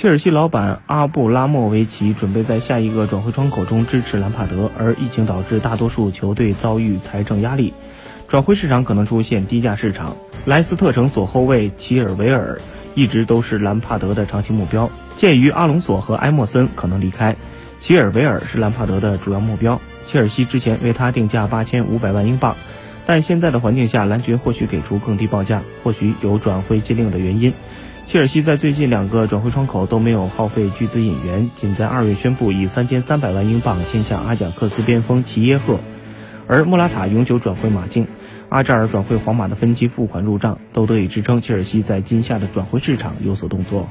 切尔西老板阿布拉莫维奇准备在下一个转会窗口中支持兰帕德，而疫情导致大多数球队遭遇财政压力，转会市场可能出现低价市场。莱斯特城左后卫齐尔维尔一直都是兰帕德的长期目标。鉴于阿隆索和埃莫森可能离开，齐尔维尔是兰帕德的主要目标。切尔西之前为他定价八千五百万英镑，但现在的环境下，蓝军或许给出更低报价，或许有转会禁令的原因。切尔西在最近两个转会窗口都没有耗费巨资引援，仅在二月宣布以三千三百万英镑签下阿贾克斯边锋齐耶赫，而莫拉塔永久转会马竞，阿扎尔转会皇马的分期付款入账，都得以支撑切尔西在今夏的转会市场有所动作。